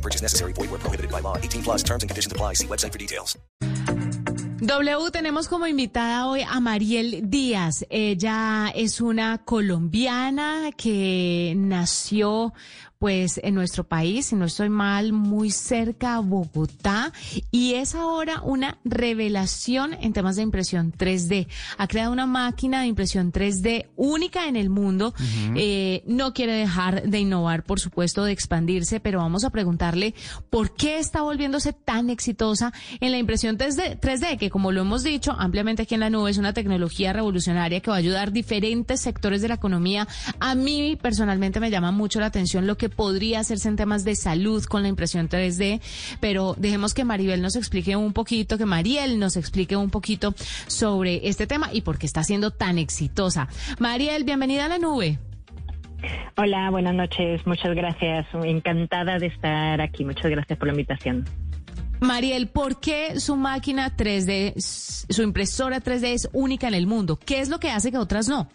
No purchase necessary. Void where prohibited by law. 18 plus terms and conditions apply. See website for details. W, tenemos como invitada hoy a Mariel Díaz. Ella es una colombiana que nació pues en nuestro país, si no estoy mal, muy cerca a Bogotá y es ahora una revelación en temas de impresión 3D. Ha creado una máquina de impresión 3D única en el mundo. eh, no quiere dejar de innovar, por supuesto, de expandirse, pero vamos a preguntarle por qué está volviéndose tan exitosa en la impresión 3D, 3D, que como lo hemos dicho ampliamente aquí en la nube, es una tecnología revolucionaria que va a ayudar diferentes sectores de la economía. A mí personalmente me llama mucho la atención lo que podría hacerse en temas de salud con la impresión 3D, pero dejemos que Maribel nos explique un poquito, que Mariel nos explique un poquito sobre este tema y por qué está siendo tan exitosa. Mariel, bienvenida a la nube. Hola, buenas noches. Muchas gracias. Encantada de estar aquí. Muchas gracias por la invitación. Mariel, ¿por qué su máquina 3D, su impresora 3D es única en el mundo? ¿Qué es lo que hace que otras no?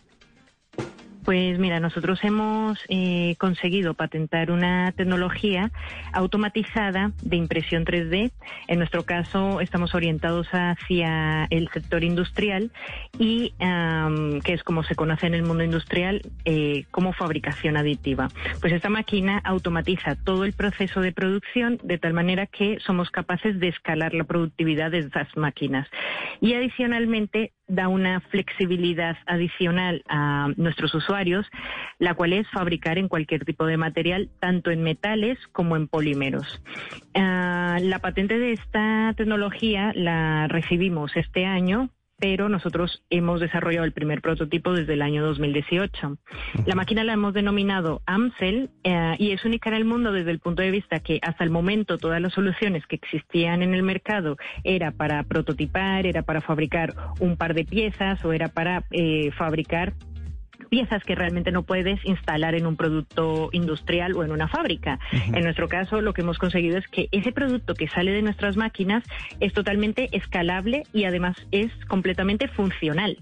Pues mira, nosotros hemos eh, conseguido patentar una tecnología automatizada de impresión 3D. En nuestro caso, estamos orientados hacia el sector industrial y um, que es como se conoce en el mundo industrial eh, como fabricación aditiva. Pues esta máquina automatiza todo el proceso de producción de tal manera que somos capaces de escalar la productividad de estas máquinas. Y adicionalmente da una flexibilidad adicional a nuestros usuarios, la cual es fabricar en cualquier tipo de material, tanto en metales como en polímeros. Uh, la patente de esta tecnología la recibimos este año pero nosotros hemos desarrollado el primer prototipo desde el año 2018. La máquina la hemos denominado AMCEL eh, y es única en el mundo desde el punto de vista que hasta el momento todas las soluciones que existían en el mercado era para prototipar, era para fabricar un par de piezas o era para eh, fabricar piezas que realmente no puedes instalar en un producto industrial o en una fábrica. Uh -huh. En nuestro caso, lo que hemos conseguido es que ese producto que sale de nuestras máquinas es totalmente escalable y además es completamente funcional.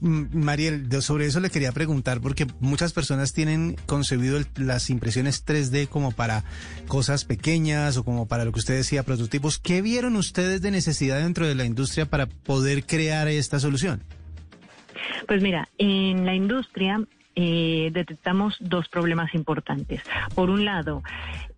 Mariel, sobre eso le quería preguntar porque muchas personas tienen concebido el, las impresiones 3D como para cosas pequeñas o como para lo que usted decía, prototipos. ¿Qué vieron ustedes de necesidad dentro de la industria para poder crear esta solución? Pues mira, en la industria eh, detectamos dos problemas importantes. Por un lado,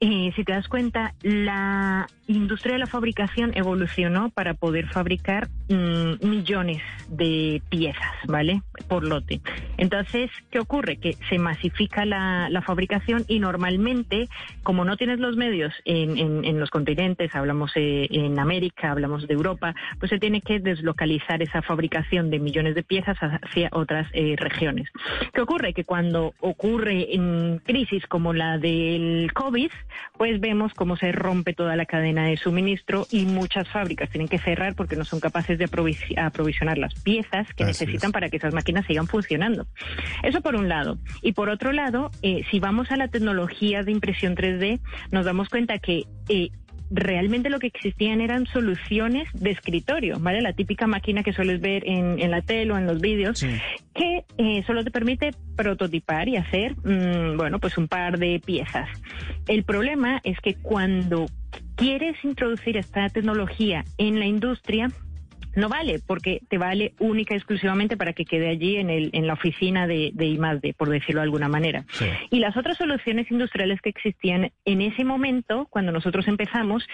eh, si te das cuenta, la industria de la fabricación evolucionó para poder fabricar mmm, millones de piezas, ¿vale? Por lote. Entonces, ¿qué ocurre? Que se masifica la, la fabricación y normalmente, como no tienes los medios en, en, los continentes, hablamos eh, en América, hablamos de Europa, pues se tiene que deslocalizar esa fabricación de millones de piezas hacia otras eh, regiones. ¿Qué ocurre? Que cuando ocurre en crisis como la del COVID, pues vemos cómo se rompe toda la cadena de suministro y muchas fábricas tienen que cerrar porque no son capaces de aprovis aprovisionar las piezas que Así necesitan es. para que esas máquinas sigan funcionando. Eso por un lado. Y por otro lado, eh, si vamos a la tecnología de impresión 3D, nos damos cuenta que eh, realmente lo que existían eran soluciones de escritorio, ¿vale? La típica máquina que sueles ver en, en la tele o en los vídeos, sí. que eh, solo te permite prototipar y hacer, mmm, bueno, pues un par de piezas. El problema es que cuando quieres introducir esta tecnología en la industria, no vale, porque te vale única y exclusivamente para que quede allí en, el, en la oficina de, de por decirlo de alguna manera. Sí. Y las otras soluciones industriales que existían en ese momento, cuando nosotros empezamos,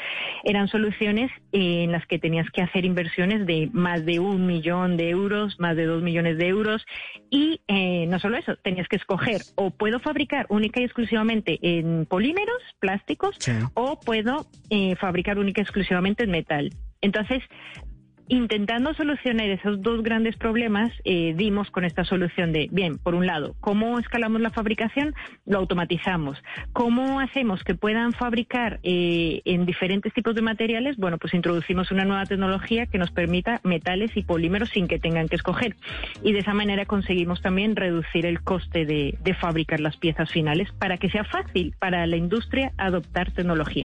eran soluciones en las que tenías que hacer inversiones de más de un millón de euros, más de dos millones de euros, y eh, no solo eso, tenías que escoger o puedo fabricar única y exclusivamente en polímeros, plásticos, sí. o puedo eh, fabricar única y exclusivamente en metal. Entonces, intentando solucionar esos dos grandes problemas, eh, dimos con esta solución de, bien, por un lado, ¿cómo escalamos la fabricación? Lo automatizamos. ¿Cómo hacemos que puedan fabricar eh, en diferentes tipos de materiales? Bueno, pues introducimos una nueva tecnología que nos permita metales y polímeros sin que tengan que escoger. Y de esa manera conseguimos también reducir el coste de, de fabricar las piezas finales para que sea fácil para la industria adoptar tecnología.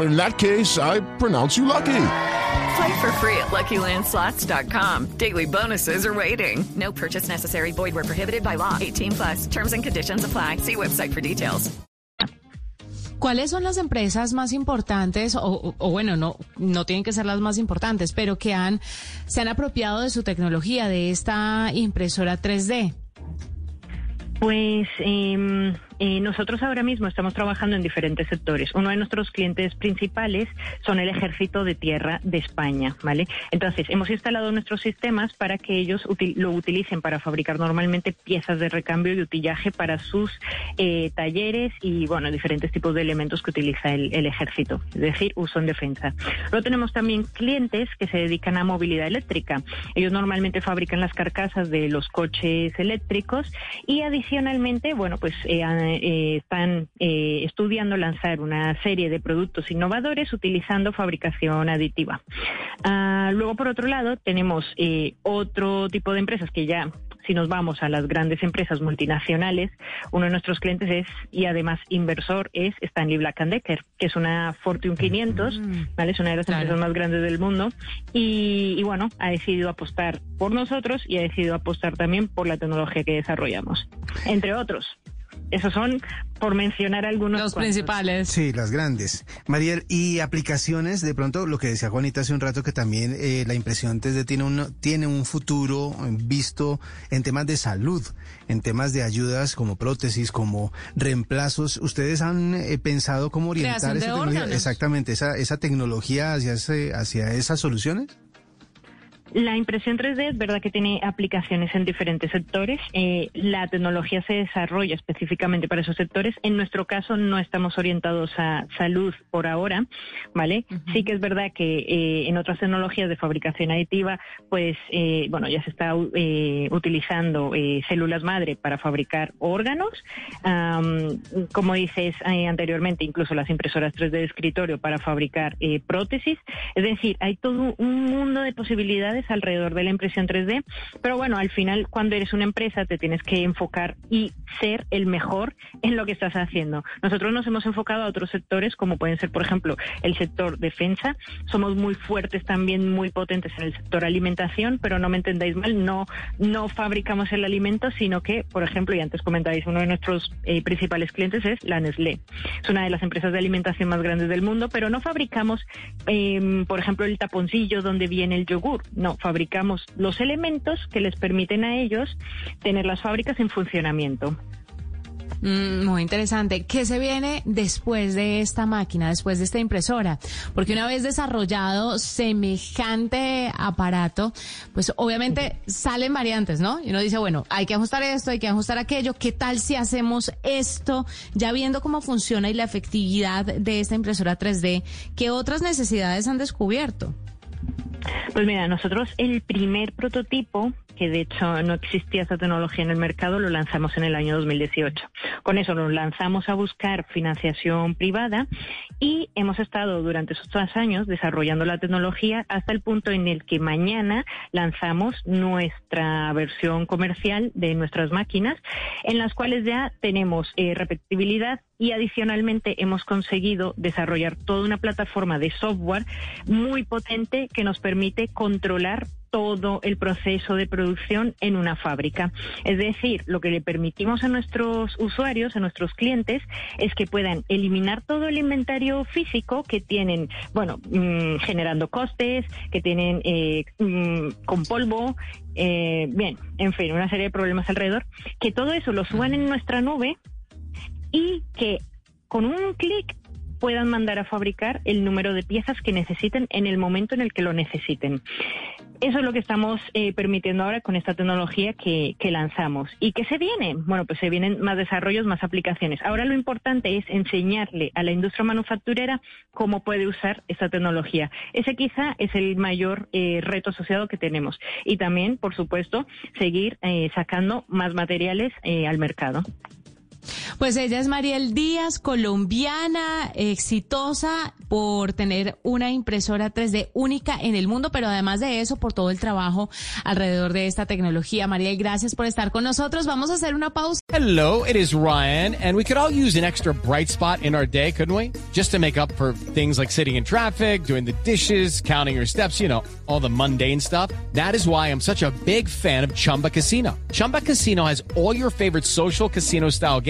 In that case, I pronounce you lucky. Play for free at LuckyLandSlots.com. Daily bonuses are waiting. No purchase necessary. Void where prohibited by law. 18 plus. Terms and conditions apply. See website for details. ¿Cuáles son las empresas más importantes, o, o, bueno, no, no tienen que ser las más importantes, pero que han, se han apropiado de su tecnología, de esta impresora 3D? Pues eh, eh, nosotros ahora mismo estamos trabajando en diferentes sectores. Uno de nuestros clientes principales son el Ejército de Tierra de España, ¿vale? Entonces, hemos instalado nuestros sistemas para que ellos lo utilicen para fabricar normalmente piezas de recambio y utillaje para sus eh, talleres y, bueno, diferentes tipos de elementos que utiliza el, el Ejército, es decir, uso en defensa. Luego tenemos también clientes que se dedican a movilidad eléctrica. Ellos normalmente fabrican las carcasas de los coches eléctricos y adicionalmente, bueno, pues eh, eh, están eh, estudiando lanzar una serie de productos innovadores utilizando fabricación aditiva. Ah, luego, por otro lado, tenemos eh, otro tipo de empresas que ya si nos vamos a las grandes empresas multinacionales, uno de nuestros clientes es, y además inversor, es Stanley Black Decker, que es una Fortune 500, ¿vale? Es una de las Claro. empresas más grandes del mundo. Y, y bueno, ha decidido apostar por nosotros y ha decidido apostar también por la tecnología que desarrollamos, entre otros. Esos son, por mencionar algunos. Los cuantos. principales. Sí, las grandes. Mariel, y aplicaciones, de pronto lo que decía Juanita hace un rato, que también eh, la impresión 3D tiene un, tiene un futuro visto en temas de salud, en temas de ayudas como prótesis, como reemplazos. ¿Ustedes han eh, pensado cómo orientar esa tecnología? Exactamente, esa, esa tecnología hacia, ese, hacia esas soluciones? La impresión 3D es verdad que tiene aplicaciones en diferentes sectores. Eh, la tecnología se desarrolla específicamente para esos sectores. En nuestro caso no estamos orientados a salud por ahora, ¿vale? Sí que es verdad que eh, en otras tecnologías de fabricación aditiva, pues, eh, bueno, ya se está utilizando células madre para fabricar órganos. Como dices anteriormente, incluso las impresoras 3D de escritorio para fabricar prótesis. Es decir, hay todo un mundo de posibilidades alrededor de la impresión 3D, pero bueno, al final cuando eres una empresa te tienes que enfocar y ser el mejor en lo que estás haciendo. Nosotros nos hemos enfocado a otros sectores como pueden ser, por ejemplo, el sector defensa. Somos muy fuertes también, muy potentes en el sector alimentación, pero no me entendáis mal, no, no fabricamos el alimento, sino que, por ejemplo, y antes comentabais, uno de nuestros eh, principales clientes es la Nestlé. Es una de las empresas de alimentación más grandes del mundo, pero no fabricamos, eh, por ejemplo, el taponcillo donde viene el yogur. No, fabricamos los elementos que les permiten a ellos tener las fábricas en funcionamiento. Mm, muy interesante. ¿Qué se viene después de esta máquina, después de esta impresora? Porque una vez desarrollado semejante aparato, pues obviamente salen variantes, ¿no? Y uno dice, bueno, hay que ajustar esto, hay que ajustar aquello. ¿Qué tal si hacemos esto? Ya viendo cómo funciona y la efectividad de esta impresora 3D, ¿qué otras necesidades han descubierto? Pues mira, nosotros el primer prototipo, que de hecho no existía esa tecnología en el mercado, lo lanzamos en el año 2018. Con eso nos lanzamos a buscar financiación privada y hemos estado durante esos tres años desarrollando la tecnología hasta el punto en el que mañana lanzamos nuestra versión comercial de nuestras máquinas, en las cuales ya tenemos eh, repetibilidad y adicionalmente hemos conseguido desarrollar toda una plataforma de software muy potente que nos permite controlar todo el proceso de producción en una fábrica. Es decir, lo que le permitimos a nuestros usuarios, a nuestros clientes, es que puedan eliminar todo el inventario físico que tienen, bueno, mm, generando costes, que tienen eh, mm, con polvo, eh, bien, en fin, una serie de problemas alrededor, que todo eso lo suban en nuestra nube y que con un clic puedan mandar a fabricar el número de piezas que necesiten en el momento en el que lo necesiten. Eso es lo que estamos eh, permitiendo ahora con esta tecnología que, lanzamos. ¿Y qué se viene? Bueno, pues se vienen más desarrollos, más aplicaciones. Ahora lo importante es enseñarle a la industria manufacturera cómo puede usar esta tecnología. Ese quizá es el mayor eh, reto asociado que tenemos. Y también, por supuesto, seguir eh, sacando más materiales eh, al mercado. Pues ella es Mariel Díaz, colombiana, exitosa por tener una impresora 3D única en el mundo, pero además de eso, por todo el trabajo alrededor de esta tecnología. Mariel, gracias por estar con nosotros. Vamos a hacer una pausa. Hello, it is Ryan, and we could all use an extra bright spot in our day, couldn't we? Just to make up for things like sitting in traffic, doing the dishes, counting your steps, you know, all the mundane stuff. That is why I'm such a big fan of Chumba Casino. Chumba Casino has all your favorite social casino style games